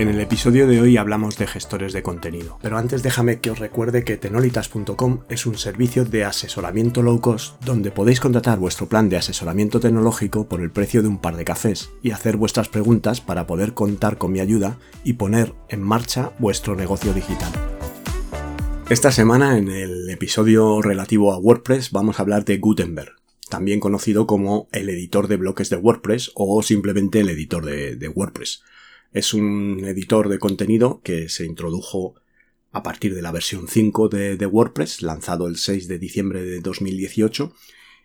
En el episodio de hoy hablamos de gestores de contenido, pero antes déjame que os recuerde que tenolitas.com es un servicio de asesoramiento low cost donde podéis contratar vuestro plan de asesoramiento tecnológico por el precio de un par de cafés y hacer vuestras preguntas para poder contar con mi ayuda y poner en marcha vuestro negocio digital. Esta semana en el episodio relativo a WordPress vamos a hablar de Gutenberg, también conocido como el editor de bloques de WordPress o simplemente el editor de, de WordPress. Es un editor de contenido que se introdujo a partir de la versión 5 de, WordPress, lanzado el 6 de diciembre de 2018,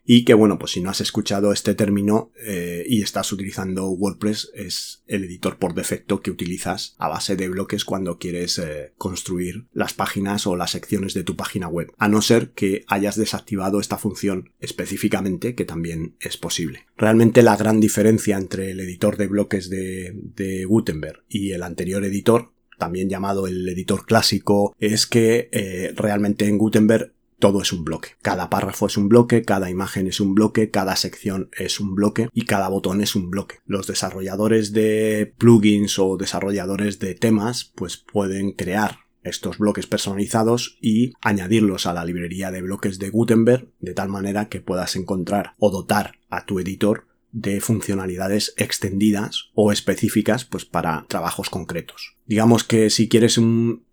y que bueno, pues si no has escuchado este término eh, y estás utilizando WordPress, es el editor por defecto que utilizas a base de bloques cuando quieres eh, construir las páginas o las secciones de tu página web, a no ser que hayas desactivado esta función específicamente, que también es posible. Realmente la gran diferencia entre el editor de bloques de, de Gutenberg y el anterior editor también llamado el editor clásico, es que eh, realmente en Gutenberg todo es un bloque. Cada párrafo es un bloque, cada imagen es un bloque, cada sección es un bloque y cada botón es un bloque. Los desarrolladores de plugins o desarrolladores de temas pues pueden crear estos bloques personalizados y añadirlos a la librería de bloques de Gutenberg de tal manera que puedas encontrar o dotar a tu editor de funcionalidades extendidas o específicas pues para trabajos concretos. Digamos que si quieres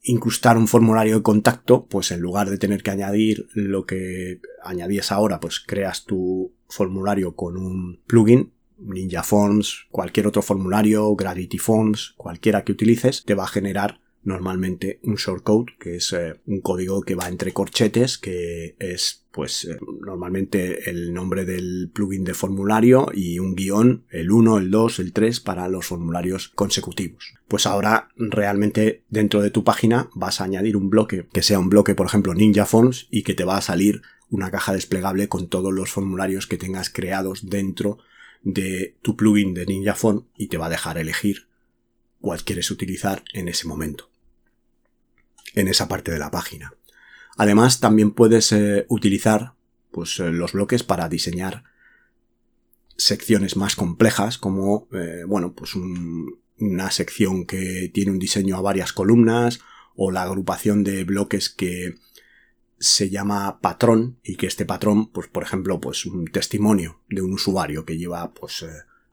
incrustar un formulario de contacto, pues en lugar de tener que añadir lo que añadías ahora, pues creas tu formulario con un plugin Ninja Forms, cualquier otro formulario, Gravity Forms, cualquiera que utilices, te va a generar normalmente un shortcode, que es eh, un código que va entre corchetes, que es pues eh, normalmente el nombre del plugin de formulario y un guion, el 1, el 2, el 3 para los formularios consecutivos. Pues ahora realmente dentro de tu página vas a añadir un bloque que sea un bloque por ejemplo Ninja Forms y que te va a salir una caja desplegable con todos los formularios que tengas creados dentro de tu plugin de Ninja Form y te va a dejar elegir cuál quieres utilizar en ese momento en esa parte de la página. Además, también puedes eh, utilizar pues, eh, los bloques para diseñar secciones más complejas, como eh, bueno, pues una sección que tiene un diseño a varias columnas, o la agrupación de bloques que se llama patrón, y que este patrón, pues por ejemplo, pues un testimonio de un usuario que lleva pues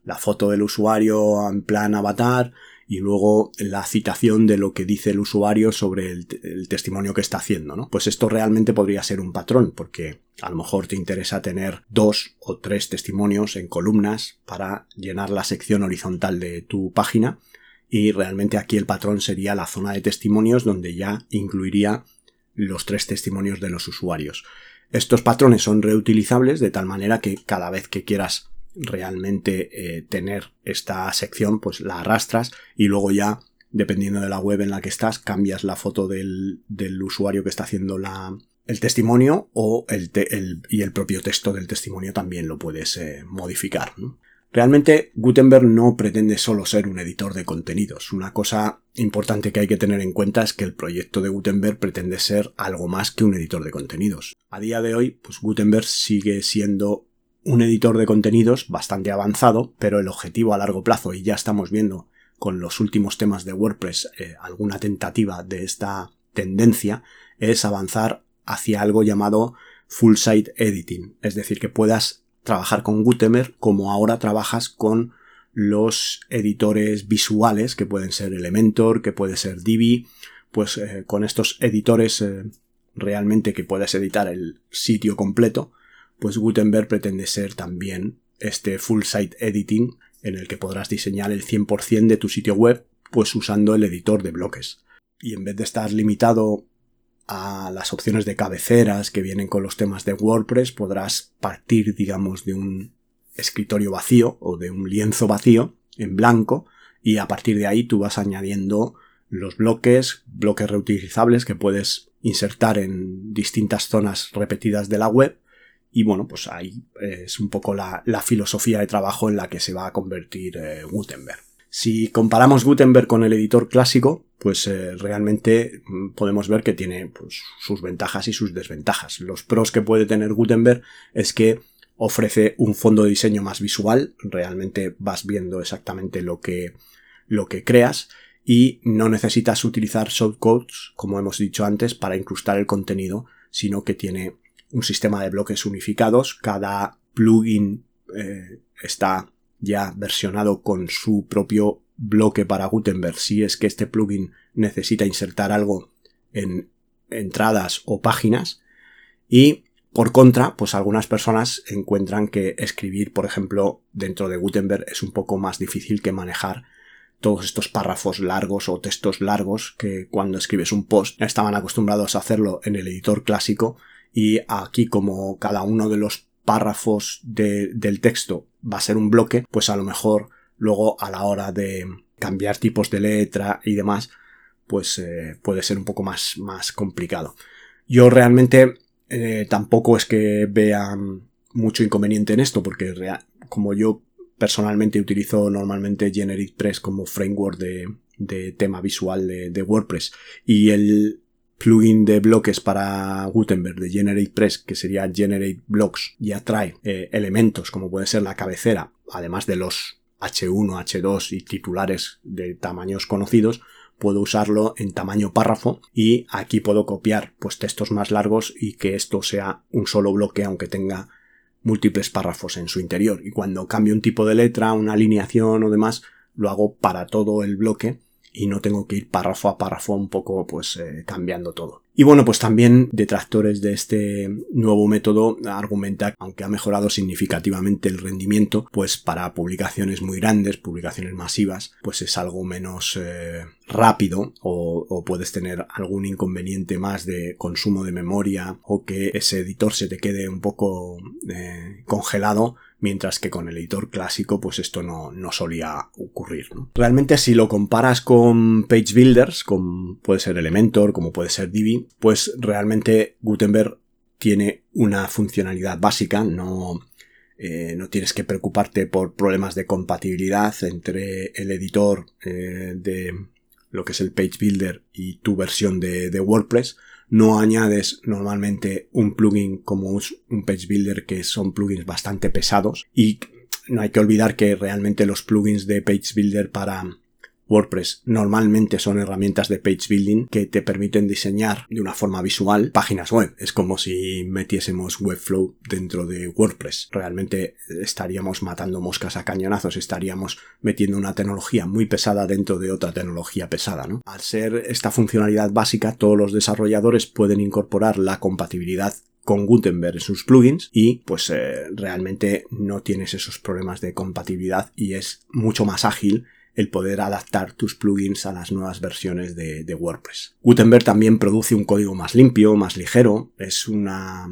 la foto del usuario en plan avatar y luego la citación de lo que dice el usuario sobre el, testimonio que está haciendo, ¿no? Pues esto realmente podría ser un patrón, porque a lo mejor te interesa tener dos o tres testimonios en columnas para llenar la sección horizontal de tu página y realmente aquí el patrón sería la zona de testimonios donde ya incluiría los tres testimonios de los usuarios. Estos patrones son reutilizables de tal manera que cada vez que quieras realmente eh, tener esta sección, pues la arrastras y luego ya, dependiendo de la web en la que estás, cambias la foto del, del usuario que está haciendo la, el testimonio o el, el, y el propio texto del testimonio también lo puedes eh, modificar. Realmente Gutenberg no pretende solo ser un editor de contenidos. Una cosa importante que hay que tener en cuenta es que el proyecto de Gutenberg pretende ser algo más que un editor de contenidos. A día de hoy, pues Gutenberg sigue siendo un editor de contenidos bastante avanzado, pero el objetivo a largo plazo, y ya estamos viendo con los últimos temas de WordPress eh, alguna tentativa de esta tendencia, es avanzar hacia algo llamado full site editing, es decir, que puedas trabajar con Gutenberg como ahora trabajas con los editores visuales que pueden ser Elementor, que puede ser Divi, pues eh, con estos editores eh, realmente que puedes editar el sitio completo, pues Gutenberg pretende ser también este full site editing en el que podrás diseñar el 100% de tu sitio web pues usando el editor de bloques. Y en vez de estar limitado a las opciones de cabeceras que vienen con los temas de WordPress, podrás partir, digamos, de un escritorio vacío o de un lienzo vacío en blanco y a partir de ahí tú vas añadiendo los bloques, bloques reutilizables que puedes insertar en distintas zonas repetidas de la web Y bueno, pues ahí es un poco la, filosofía de trabajo en la que se va a convertir eh, Gutenberg. Si comparamos Gutenberg con el editor clásico, pues eh, realmente mm, podemos ver que tiene pues, sus ventajas y sus desventajas. Los pros que puede tener Gutenberg es que ofrece un fondo de diseño más visual, realmente vas viendo exactamente lo que, lo que creas y no necesitas utilizar shortcodes, como hemos dicho antes, para incrustar el contenido, sino que tiene un sistema de bloques unificados. Cada plugin eh, está ya versionado con su propio bloque para Gutenberg. Si es que este plugin necesita insertar algo en entradas o páginas. Y por contra, pues algunas personas encuentran que escribir, por ejemplo, dentro de Gutenberg es un poco más difícil que manejar todos estos párrafos largos o textos largos que cuando escribes un post estaban acostumbrados a hacerlo en el editor clásico y aquí como cada uno de los párrafos del texto va a ser un bloque, pues a lo mejor luego a la hora de cambiar tipos de letra y demás, pues eh, puede ser un poco más, más complicado. Yo realmente eh, tampoco es que vea mucho inconveniente en esto, porque como yo personalmente utilizo normalmente GeneratePress como framework de, tema visual de, WordPress y el plugin de bloques para Gutenberg de GeneratePress, que sería Generate Blocks, ya trae eh, elementos como puede ser la cabecera, además de los H1, H2 y titulares de tamaños conocidos, puedo usarlo en tamaño párrafo y aquí puedo copiar pues textos más largos y que esto sea un solo bloque aunque tenga múltiples párrafos en su interior. Y cuando cambio un tipo de letra, una alineación o demás, lo hago para todo el bloque y no tengo que ir párrafo a párrafo un poco pues eh, cambiando todo. Y bueno, pues también detractores de este nuevo método argumenta, aunque ha mejorado significativamente el rendimiento, pues para publicaciones muy grandes, publicaciones masivas, pues es algo menos eh, rápido o, puedes tener algún inconveniente más de consumo de memoria o que ese editor se te quede un poco eh, congelado mientras que con el editor clásico pues esto no, no solía ocurrir. Realmente si lo comparas con page builders, como puede ser Elementor, como puede ser Divi, pues realmente Gutenberg tiene una funcionalidad básica, no, eh, no tienes que preocuparte por problemas de compatibilidad entre el editor eh, de lo que es el Page Builder y tu versión de, de, WordPress. No añades normalmente un plugin como un Page Builder que son plugins bastante pesados. Y no hay que olvidar que realmente los plugins de Page Builder para WordPress normalmente son herramientas de page building que te permiten diseñar de una forma visual páginas web. Es como si metiésemos Webflow dentro de WordPress. Realmente estaríamos matando moscas a cañonazos, estaríamos metiendo una tecnología muy pesada dentro de otra tecnología pesada, ¿no? Al ser esta funcionalidad básica, todos los desarrolladores pueden incorporar la compatibilidad con Gutenberg en sus plugins y pues eh, realmente no tienes esos problemas de compatibilidad y es mucho más ágil el poder adaptar tus plugins a las nuevas versiones de, WordPress. Gutenberg también produce un código más limpio, más ligero, es una...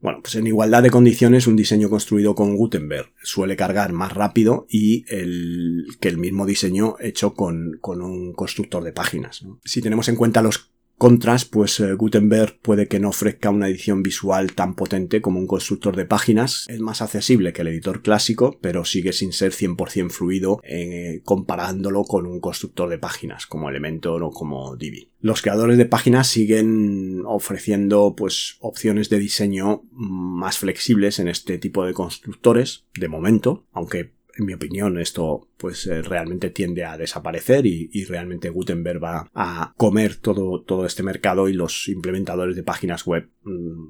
Bueno, pues en igualdad de condiciones un diseño construido con Gutenberg suele cargar más rápido y el, que el mismo diseño hecho con, un constructor de páginas. Si tenemos en cuenta los Contras, pues eh, Gutenberg puede que no ofrezca una edición visual tan potente como un constructor de páginas. Es más accesible que el editor clásico, pero sigue sin ser 100% fluido eh, comparándolo con un constructor de páginas como Elementor o como Divi. Los creadores de páginas siguen ofreciendo pues opciones de diseño más flexibles en este tipo de constructores de momento, aunque en mi opinión, esto pues eh, realmente tiende a desaparecer y, realmente Gutenberg va a comer todo, todo este mercado y los implementadores de páginas web mm,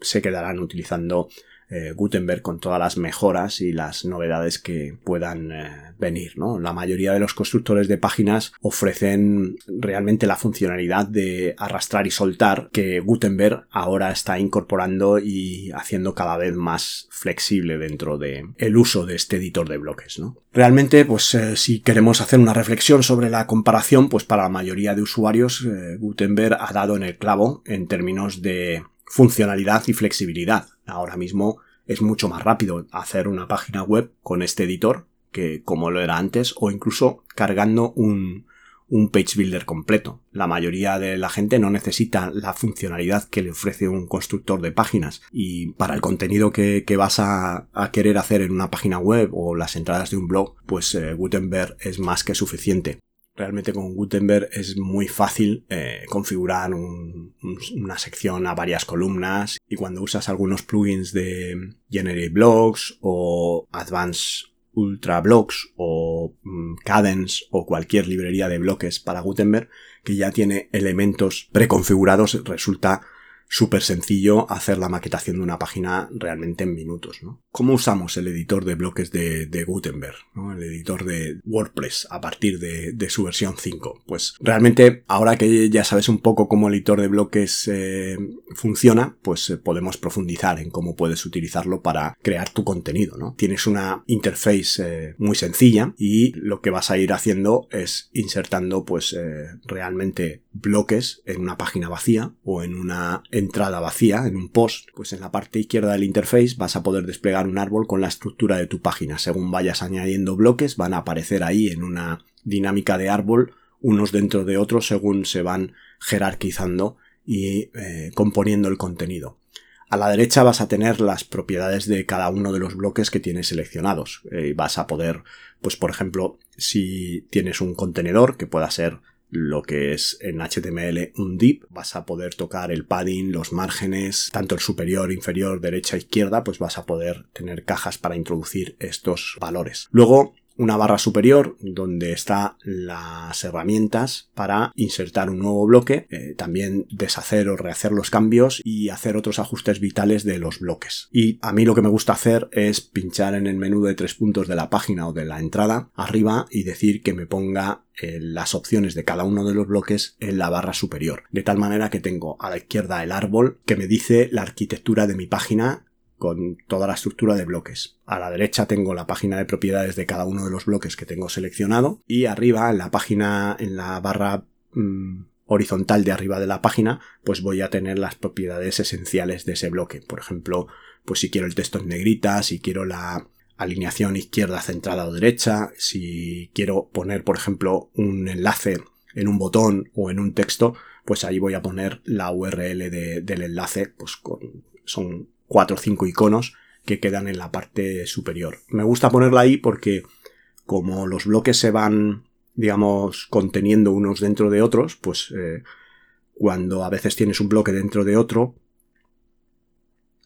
se quedarán utilizando eh, Gutenberg con todas las mejoras y las novedades que puedan eh, venir. ¿no? La mayoría de los constructores de páginas ofrecen realmente la funcionalidad de arrastrar y soltar que Gutenberg ahora está incorporando y haciendo cada vez más flexible dentro de el uso de este editor de bloques. ¿no? Realmente, pues eh, si queremos hacer una reflexión sobre la comparación, pues para la mayoría de usuarios Gutenberg ha dado en el clavo en términos de funcionalidad y flexibilidad. Ahora mismo es mucho más rápido hacer una página web con este editor que como lo era antes o incluso cargando un, un page builder completo. La mayoría de la gente no necesita la funcionalidad que le ofrece un constructor de páginas y para el contenido que, vas a, querer hacer en una página web o las entradas de un blog, pues eh, Gutenberg es más que suficiente. Realmente con Gutenberg es muy fácil eh, configurar una sección a varias columnas y cuando usas algunos plugins de Generate Blocks o Advanced Ultra Blocks o mm, Cadence o cualquier librería de bloques para Gutenberg que ya tiene elementos preconfigurados resulta súper sencillo hacer la maquetación de una página realmente en minutos. ¿no? ¿Cómo usamos el editor de bloques de, Gutenberg? El editor de WordPress a partir de, su versión 5. Pues realmente ahora que ya sabes un poco cómo el editor de bloques eh, funciona, pues eh, podemos profundizar en cómo puedes utilizarlo para crear tu contenido. ¿no? Tienes una interface eh, muy sencilla y lo que vas a ir haciendo es insertando pues realmente bloques en una página vacía o en una entrada vacía, en un post, pues en la parte izquierda del interface vas a poder desplegar un árbol con la estructura de tu página. Según vayas añadiendo bloques, van a aparecer ahí en una dinámica de árbol, unos dentro de otros, según se van jerarquizando y eh, componiendo el contenido. A la derecha vas a tener las propiedades de cada uno de los bloques que tienes seleccionados. Eh, vas a poder, pues por ejemplo, si tienes un contenedor que pueda ser lo que es en HTML un div, vas a poder tocar el padding, los márgenes, tanto el superior, inferior, derecha, izquierda, pues vas a poder tener cajas para introducir estos valores. Luego una barra superior donde está las herramientas para insertar un nuevo bloque, eh, también deshacer o rehacer los cambios y hacer otros ajustes vitales de los bloques. Y a mí lo que me gusta hacer es pinchar en el menú de tres puntos de la página o de la entrada arriba y decir que me ponga eh, las opciones de cada uno de los bloques en la barra superior. De tal manera que tengo a la izquierda el árbol que me dice la arquitectura de mi página con toda la estructura de bloques. A la derecha tengo la página de propiedades de cada uno de los bloques que tengo seleccionado y arriba en la página, en la barra mm, horizontal de arriba de la página, pues voy a tener las propiedades esenciales de ese bloque. Por ejemplo, pues si quiero el texto en negrita, si quiero la alineación izquierda centrada o derecha, si quiero poner, por ejemplo, un enlace en un botón o en un texto, pues ahí voy a poner la URL del enlace, pues con, son cuatro o cinco iconos que quedan en la parte superior. Me gusta ponerla ahí porque como los bloques se van, digamos, conteniendo unos dentro de otros, pues eh, cuando a veces tienes un bloque dentro de otro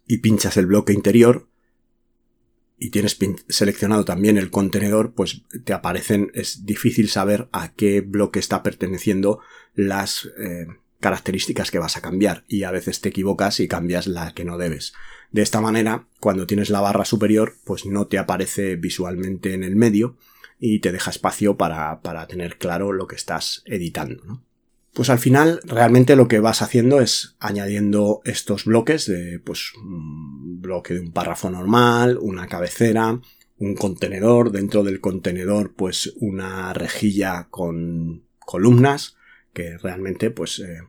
y pinchas el bloque interior y tienes seleccionado también el contenedor, pues te aparecen, es difícil saber a qué bloque está perteneciendo las eh, características que vas a cambiar y a veces te equivocas y cambias la que no debes. De esta manera, cuando tienes la barra superior, pues no te aparece visualmente en el medio y te deja espacio para, para tener claro lo que estás editando. Pues al final, realmente lo que vas haciendo es añadiendo estos bloques de, pues, un bloque de un párrafo normal, una cabecera, un contenedor, dentro del contenedor, pues, una rejilla con columnas, que realmente, pues, eh,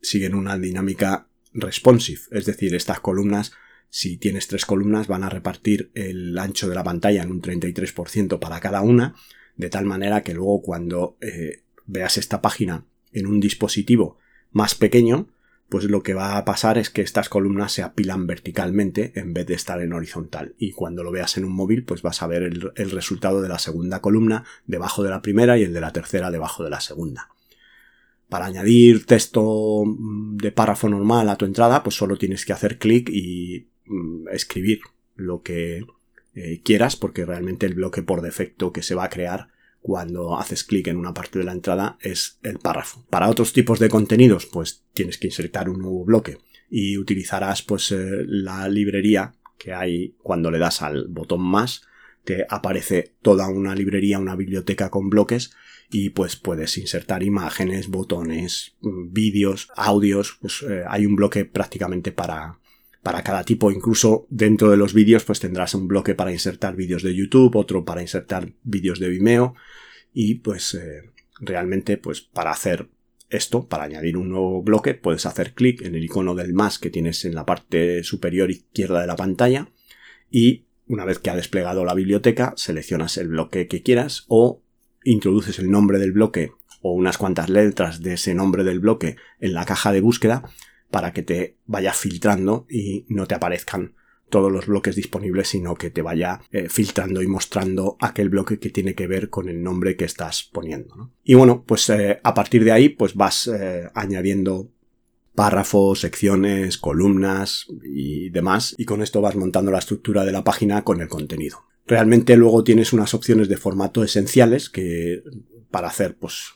siguen una dinámica responsive, es decir, estas columnas, si tienes tres columnas, van a repartir el ancho de la pantalla en un 33% para cada una, de tal manera que luego cuando eh, veas esta página en un dispositivo más pequeño, pues lo que va a pasar es que estas columnas se apilan verticalmente en vez de estar en horizontal. Y cuando lo veas en un móvil, pues vas a ver el, el resultado de la segunda columna debajo de la primera y el de la tercera debajo de la segunda. Para añadir texto mm, de párrafo normal a tu entrada, pues solo tienes que hacer clic y mm, escribir lo que eh, quieras, porque realmente el bloque por defecto que se va a crear cuando haces clic en una parte de la entrada es el párrafo. Para otros tipos de contenidos, pues tienes que insertar un nuevo bloque y utilizarás pues eh, la librería que hay cuando le das al botón más, te aparece toda una librería, una biblioteca con bloques y pues puedes insertar imágenes, botones, mm, vídeos, audios, pues eh, hay un bloque prácticamente para, para cada tipo, incluso dentro de los vídeos pues tendrás un bloque para insertar vídeos de YouTube, otro para insertar vídeos de Vimeo y pues eh, realmente pues para hacer esto, para añadir un nuevo bloque, puedes hacer clic en el icono del más que tienes en la parte superior izquierda de la pantalla y una vez que ha desplegado la biblioteca, seleccionas el bloque que quieras o introduces el nombre del bloque o unas cuantas letras de ese nombre del bloque en la caja de búsqueda para que te vaya filtrando y no te aparezcan todos los bloques disponibles, sino que te vaya eh, filtrando y mostrando aquel bloque que tiene que ver con el nombre que estás poniendo. Y bueno, pues eh, a partir de ahí, pues vas eh, añadiendo párrafos, secciones, columnas y demás, y con esto vas montando la estructura de la página con el contenido. Realmente luego tienes unas opciones de formato esenciales que para hacer pues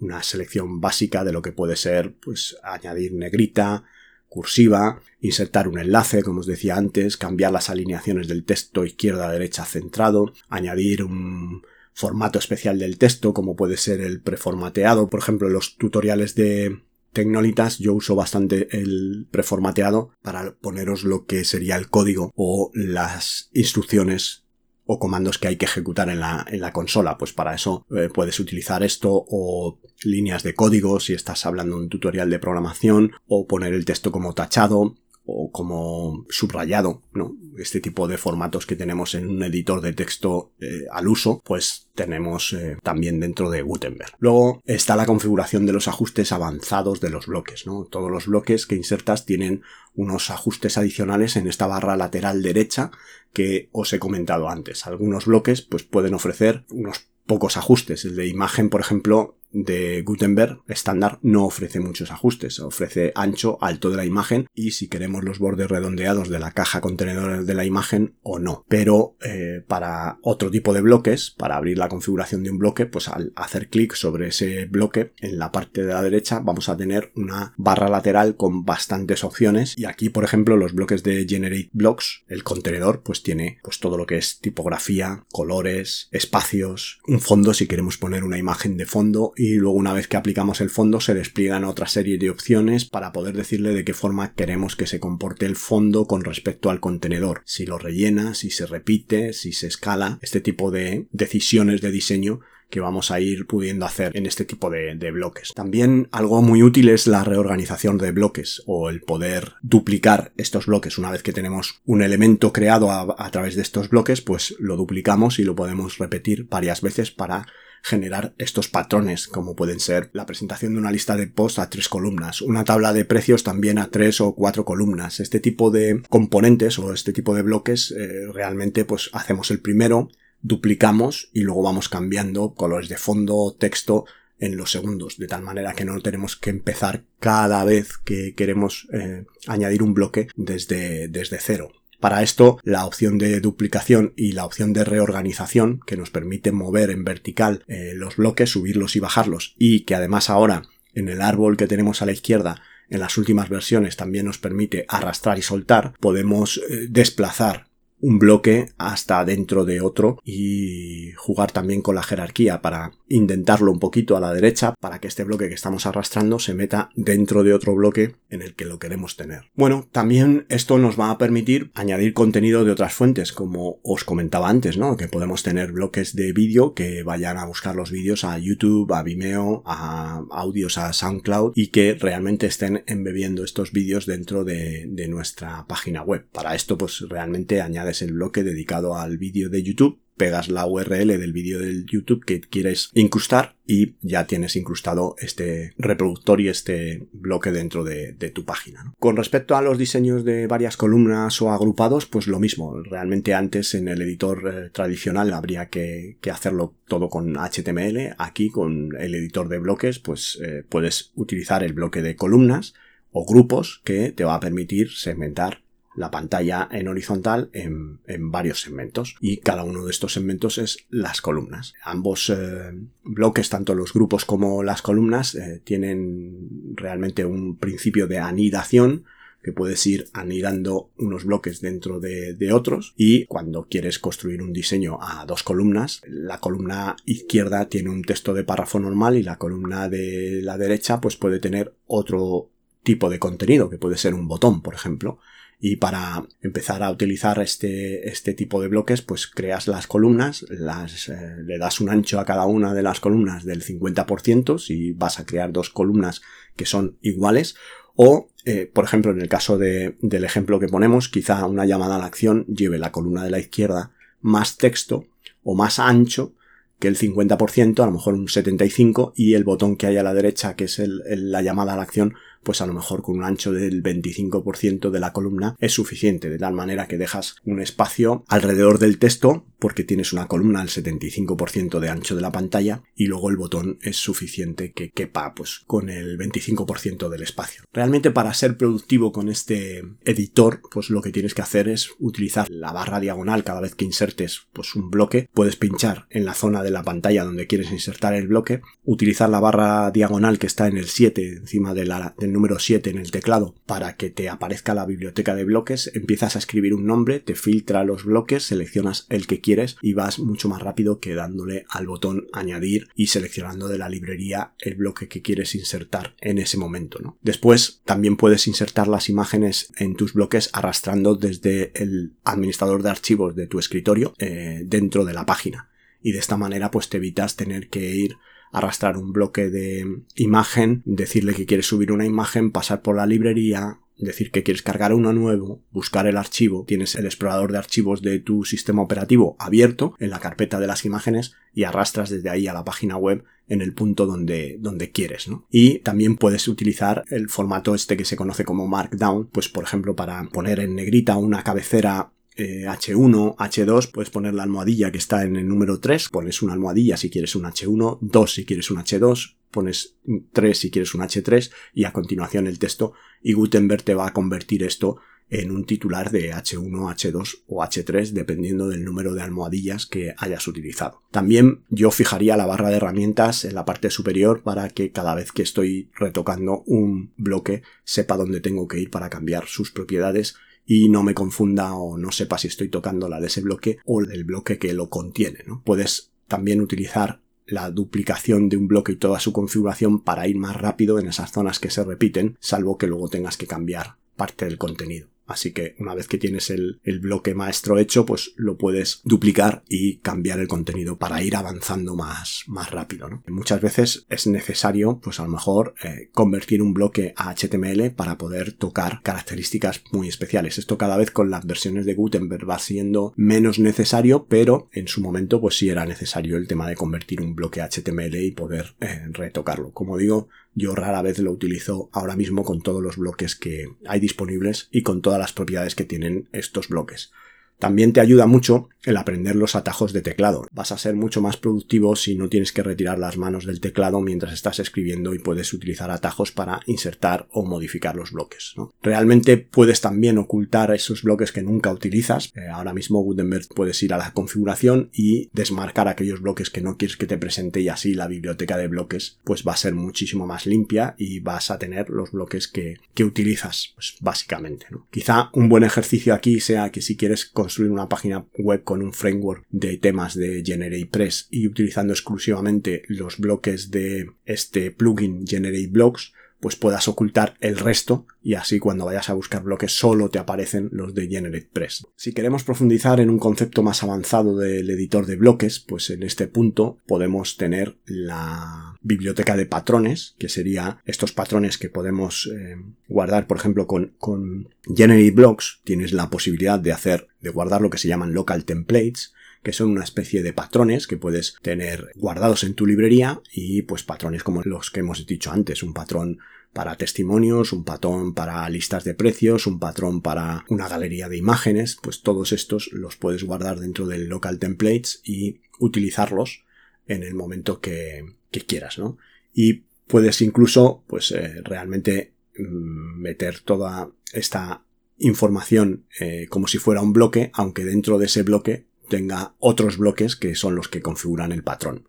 una selección básica de lo que puede ser pues añadir negrita, cursiva, insertar un enlace, como os decía antes, cambiar las alineaciones del texto izquierda, derecha, centrado, añadir un formato especial del texto, como puede ser el preformateado. Por ejemplo, los tutoriales de Tecnolitas yo uso bastante el preformateado para poneros lo que sería el código o las instrucciones o comandos que hay que ejecutar en la, en la consola. Pues para eso eh, puedes utilizar esto o líneas de código si estás hablando de un tutorial de programación o poner el texto como tachado o como subrayado, ¿no? Este tipo de formatos que tenemos en un editor de texto eh, al uso, pues tenemos eh, también dentro de Gutenberg. Luego está la configuración de los ajustes avanzados de los bloques, ¿no? Todos los bloques que insertas tienen unos ajustes adicionales en esta barra lateral derecha que os he comentado antes. Algunos bloques pues pueden ofrecer unos pocos ajustes. El de imagen, por ejemplo, de Gutenberg estándar no ofrece muchos ajustes, ofrece ancho, alto de la imagen y si queremos los bordes redondeados de la caja contenedor de la imagen o no. Pero eh, para otro tipo de bloques, para abrir la configuración de un bloque, pues al hacer clic sobre ese bloque en la parte de la derecha vamos a tener una barra lateral con bastantes opciones y aquí por ejemplo los bloques de Generate Blocks, el contenedor pues tiene pues todo lo que es tipografía, colores, espacios, un fondo si queremos poner una imagen de fondo y luego una vez que aplicamos el fondo se despliegan otra serie de opciones para poder decirle de qué forma queremos que se comporte el fondo con respecto al contenedor, si lo rellena, si se repite, si se escala, este tipo de decisiones de diseño que vamos a ir pudiendo hacer en este tipo de, bloques. También algo muy útil es la reorganización de bloques o el poder duplicar estos bloques. Una vez que tenemos un elemento creado a, a través de estos bloques, pues lo duplicamos y lo podemos repetir varias veces para generar estos patrones, como pueden ser la presentación de una lista de posts a tres columnas, una tabla de precios también a tres o cuatro columnas. Este tipo de componentes o este tipo de bloques eh, realmente pues hacemos el primero, duplicamos y luego vamos cambiando colores de fondo, texto en los segundos, de tal manera que no tenemos que empezar cada vez que queremos eh, añadir un bloque desde, desde cero. Para esto, la opción de duplicación y la opción de reorganización, que nos permite mover en vertical eh, los bloques, subirlos y bajarlos, y que además ahora, en el árbol que tenemos a la izquierda, en las últimas versiones también nos permite arrastrar y soltar, podemos eh, desplazar un bloque hasta dentro de otro y jugar también con la jerarquía para intentarlo un poquito a la derecha para que este bloque que estamos arrastrando se meta dentro de otro bloque en el que lo queremos tener. Bueno, también esto nos va a permitir añadir contenido de otras fuentes como os comentaba antes, ¿no? Que podemos tener bloques de vídeo que vayan a buscar los vídeos a YouTube, a Vimeo, a audios a SoundCloud y que realmente estén embebiendo estos vídeos dentro de, de nuestra página web. Para esto pues realmente añade es el bloque dedicado al vídeo de YouTube, pegas la URL del vídeo del YouTube que quieres incrustar y ya tienes incrustado este reproductor y este bloque dentro de, tu página. Con respecto a los diseños de varias columnas o agrupados, pues lo mismo. Realmente antes en el editor eh, tradicional habría que, hacerlo todo con HTML. Aquí con el editor de bloques, pues eh, puedes utilizar el bloque de columnas o grupos que te va a permitir segmentar la pantalla en horizontal en, varios segmentos y cada uno de estos segmentos es las columnas. Ambos eh, bloques, tanto los grupos como las columnas, eh, tienen realmente un principio de anidación que puedes ir anidando unos bloques dentro de, de, otros y cuando quieres construir un diseño a dos columnas, la columna izquierda tiene un texto de párrafo normal y la columna de la derecha pues puede tener otro tipo de contenido que puede ser un botón, por ejemplo y para empezar a utilizar este, este tipo de bloques pues creas las columnas, eh, le das un ancho a cada una de las columnas del 50% si vas a crear dos columnas que son iguales. O eh, por ejemplo en el caso de, del ejemplo que ponemos quizá una llamada a la acción lleve la columna de la izquierda más texto o más ancho que el 50%, a lo mejor un 75%, y el botón que hay a la derecha, que es la llamada a la acción, pues a lo mejor con un ancho del 25% de la columna es suficiente, de tal manera que dejas un espacio alrededor del texto porque tienes una columna al 75% de ancho de la pantalla y luego el botón es suficiente que quepa pues con el 25% del espacio. Realmente para ser productivo con este editor, pues lo que tienes que hacer es utilizar la barra diagonal cada vez que insertes pues un bloque, puedes pinchar en la zona de la pantalla donde quieres insertar el bloque, utilizar la barra diagonal que está en el 7 encima del número 7 en el teclado para que te aparezca la biblioteca de bloques, empiezas a escribir un nombre, te filtra los bloques, seleccionas el que quieres y vas mucho más rápido que dándole al botón añadir y seleccionando de la librería el bloque que quieres insertar en ese momento. ¿no? Después también puedes insertar las imágenes en tus bloques arrastrando desde el administrador de archivos de tu escritorio eh, dentro de la página y de esta manera pues te evitas tener que ir arrastrar un bloque de imagen, decirle que quieres subir una imagen, pasar por la librería, decir que quieres cargar uno nuevo, buscar el archivo, tienes el explorador de archivos de tu sistema operativo abierto en la carpeta de las imágenes y arrastras desde ahí a la página web en el punto donde, donde quieres, ¿no? Y también puedes utilizar el formato este que se conoce como Markdown, pues por ejemplo para poner en negrita una cabecera H1, eh, H2, puedes poner la almohadilla que está en el número 3, pones una almohadilla si quieres un H1, 2 si quieres un H2, pones 3 si quieres un H3 y a continuación el texto y Gutenberg te va a convertir esto en un titular de H1, H2 o H3 dependiendo del número de almohadillas que hayas utilizado. También yo fijaría la barra de herramientas en la parte superior para que cada vez que estoy retocando un bloque sepa dónde tengo que ir para cambiar sus propiedades y no me confunda o no sepa si estoy tocando la de ese bloque o del bloque que lo contiene. Puedes también utilizar la duplicación de un bloque y toda su configuración para ir más rápido en esas zonas que se repiten, salvo que luego tengas que cambiar parte del contenido. Así que una vez que tienes el, bloque maestro hecho, pues lo puedes duplicar y cambiar el contenido para ir avanzando más, más rápido. ¿no? Muchas veces es necesario, pues a lo mejor, eh, convertir un bloque a HTML para poder tocar características muy especiales. Esto cada vez con las versiones de Gutenberg va siendo menos necesario, pero en su momento pues sí era necesario el tema de convertir un bloque a HTML y poder eh, retocarlo. Como digo, yo rara vez lo utilizo ahora mismo con todos los bloques que hay disponibles y con todas las propiedades que tienen estos bloques. También te ayuda mucho el aprender los atajos de teclado. Vas a ser mucho más productivo si no tienes que retirar las manos del teclado mientras estás escribiendo y puedes utilizar atajos para insertar o modificar los bloques. Realmente puedes también ocultar esos bloques que nunca utilizas. Eh, ahora mismo Gutenberg puedes ir a la configuración y desmarcar aquellos bloques que no quieres que te presente y así la biblioteca de bloques pues va a ser muchísimo más limpia y vas a tener los bloques que, utilizas pues, básicamente. Quizá un buen ejercicio aquí sea que si quieres construir una página web con un framework de temas de GeneratePress y utilizando exclusivamente los bloques de este plugin GenerateBlocks, pues puedas ocultar el resto y así cuando vayas a buscar bloques solo te aparecen los de GeneratePress. Si queremos profundizar en un concepto más avanzado del editor de bloques, pues en este punto podemos tener la biblioteca de patrones, que sería estos patrones que podemos eh, guardar, por ejemplo, con, con GenerateBlocks tienes la posibilidad de hacer, de guardar lo que se llaman local templates, que son una especie de patrones que puedes tener guardados en tu librería y pues patrones como los que hemos dicho antes, un patrón para testimonios, un patrón para listas de precios, un patrón para una galería de imágenes, pues todos estos los puedes guardar dentro del local templates y utilizarlos en el momento que, quieras, ¿no? Y puedes incluso, pues eh, realmente mm, meter toda esta información eh, como si fuera un bloque, aunque dentro de ese bloque tenga otros bloques que son los que configuran el patrón.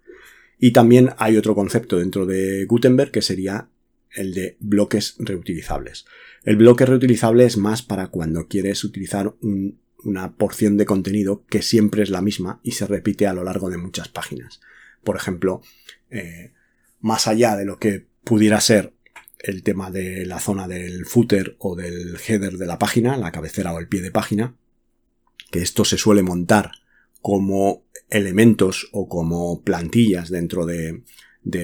Y también hay otro concepto dentro de Gutenberg que sería el de bloques reutilizables. El bloque reutilizable es más para cuando quieres utilizar una porción de contenido que siempre es la misma y se repite a lo largo de muchas páginas. Por ejemplo, eh, más allá de lo que pudiera ser el tema de la zona del footer o del header de la página, la cabecera o el pie de página, que esto se suele montar como elementos o como plantillas dentro de,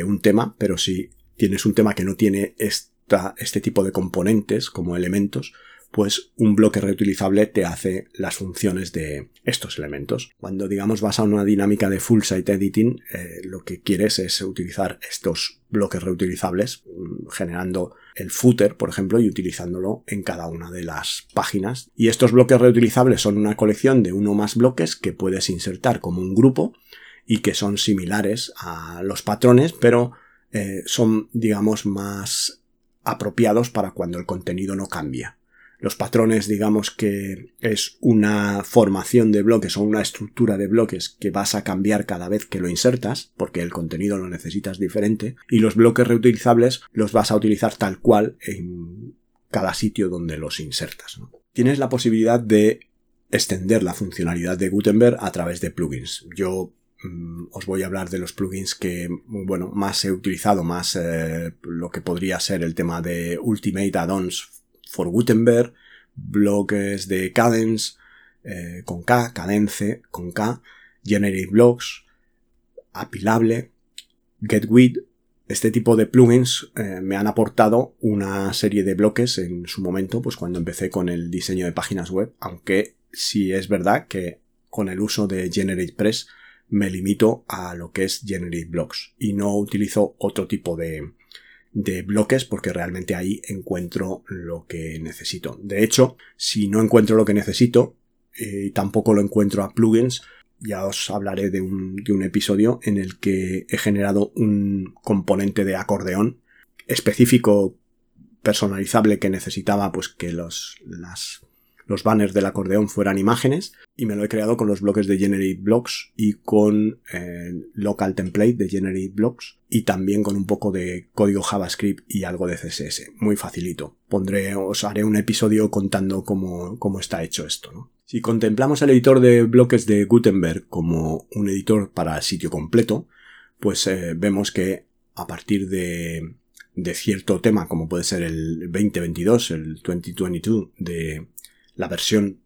un tema, pero si tienes un tema que no tiene esta, este tipo de componentes como elementos, pues un bloque reutilizable te hace las funciones de estos elementos. Cuando digamos vas a una dinámica de full site editing, eh, lo que quieres es utilizar estos bloques reutilizables, mm, generando el footer, por ejemplo, y utilizándolo en cada una de las páginas. Y estos bloques reutilizables son una colección de uno o más bloques que puedes insertar como un grupo y que son similares a los patrones, pero eh, son, digamos, más apropiados para cuando el contenido no cambia. Los patrones, digamos que es una formación de bloques o una estructura de bloques que vas a cambiar cada vez que lo insertas, porque el contenido lo necesitas diferente, y los bloques reutilizables los vas a utilizar tal cual en cada sitio donde los insertas. Tienes la posibilidad de extender la funcionalidad de Gutenberg a través de plugins. Yo Mm, os voy a hablar de los plugins que, bueno, más he utilizado, más eh, lo que podría ser el tema de Ultimate Add-ons for Gutenberg, bloques de Cadence, eh, con K, Cadence, con K, Generate Blocks, Apilable, GetWid, este tipo de plugins eh, me han aportado una serie de bloques en su momento, pues cuando empecé con el diseño de páginas web, aunque sí es verdad que con el uso de GeneratePress me limito a lo que es Generate Blocks y no utilizo otro tipo de, de bloques porque realmente ahí encuentro lo que necesito. De hecho, si no encuentro lo que necesito eh, tampoco lo encuentro a plugins, ya os hablaré de un, de un episodio en el que he generado un componente de acordeón específico personalizable que necesitaba pues que los, las los banners del acordeón fueran imágenes y me lo he creado con los bloques de Generate Blocks y con eh, Local Template de Generate Blocks y también con un poco de código JavaScript y algo de CSS. Muy facilito. Pondré, os haré un episodio contando cómo, cómo está hecho esto. Si contemplamos el editor de bloques de Gutenberg como un editor para sitio completo, pues eh, vemos que a partir de, de cierto tema como puede ser el 2022, el 2022 de la versión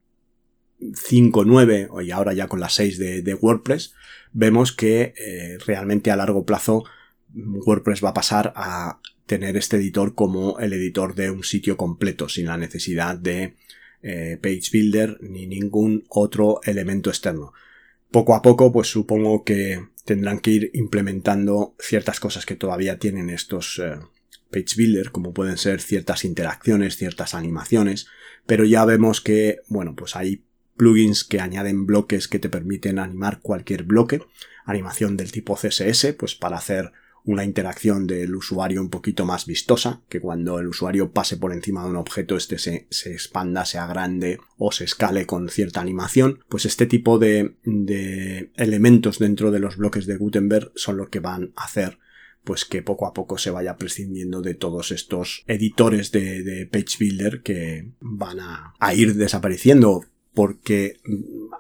5.9 y ahora ya con la 6 de, WordPress, vemos que eh, realmente a largo plazo WordPress va a pasar a tener este editor como el editor de un sitio completo, sin la necesidad de eh, Page Builder ni ningún otro elemento externo. Poco a poco, pues supongo que tendrán que ir implementando ciertas cosas que todavía tienen estos eh, Page Builder, como pueden ser ciertas interacciones, ciertas animaciones, pero ya vemos que, bueno, pues hay plugins que añaden bloques que te permiten animar cualquier bloque, animación del tipo CSS, pues para hacer una interacción del usuario un poquito más vistosa, que cuando el usuario pase por encima de un objeto este se, se expanda, sea grande o se escale con cierta animación, pues este tipo de, de elementos dentro de los bloques de Gutenberg son los que van a hacer pues que poco a poco se vaya prescindiendo de todos estos editores de, Page Builder que van a, ir desapareciendo porque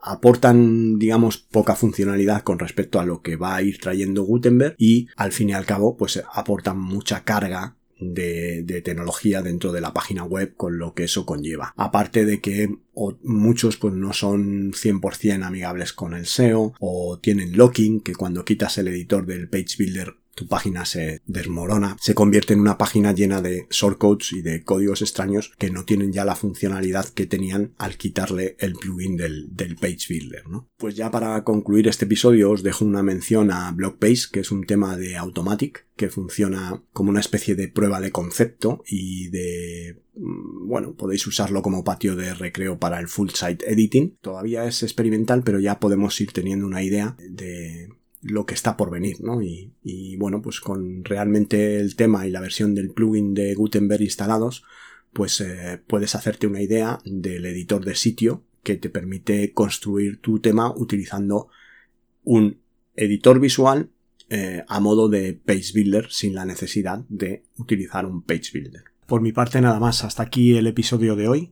aportan, digamos, poca funcionalidad con respecto a lo que va a ir trayendo Gutenberg y al fin y al cabo, pues aportan mucha carga de, tecnología dentro de la página web con lo que eso conlleva. Aparte de que muchos pues no son 100% amigables con el SEO o tienen locking que cuando quitas el editor del page builder tu página se desmorona, se convierte en una página llena de shortcodes y de códigos extraños que no tienen ya la funcionalidad que tenían al quitarle el plugin del, Page Builder, ¿no? Pues ya para concluir este episodio os dejo una mención a BlockPage, que es un tema de Automatic, que funciona como una especie de prueba de concepto y de mm, bueno, podéis usarlo como patio de recreo para el full site editing. Todavía es experimental, pero ya podemos ir teniendo una idea de lo que está por venir, ¿no? Y, bueno, pues con realmente el tema y la versión del plugin de Gutenberg instalados, pues eh, puedes hacerte una idea del editor de sitio que te permite construir tu tema utilizando un editor visual eh, a modo de page builder sin la necesidad de utilizar un page builder. Por mi parte nada más, hasta aquí el episodio de hoy.